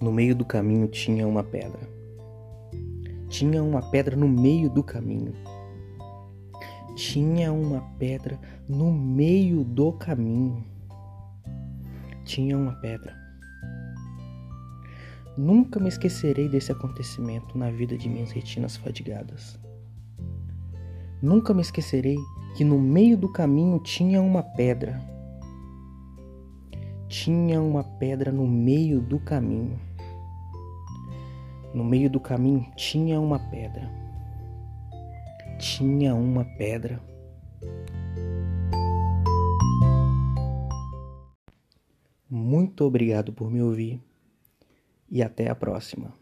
meio do caminho tinha uma pedra. Tinha uma pedra no meio do caminho. Tinha uma pedra no meio do caminho. Tinha uma pedra. Nunca me esquecerei desse acontecimento na vida de minhas retinas fadigadas. Nunca me esquecerei que no meio do caminho tinha uma pedra. Tinha uma pedra no meio do caminho. No meio do caminho tinha uma pedra. Tinha uma pedra. Muito obrigado por me ouvir e até a próxima.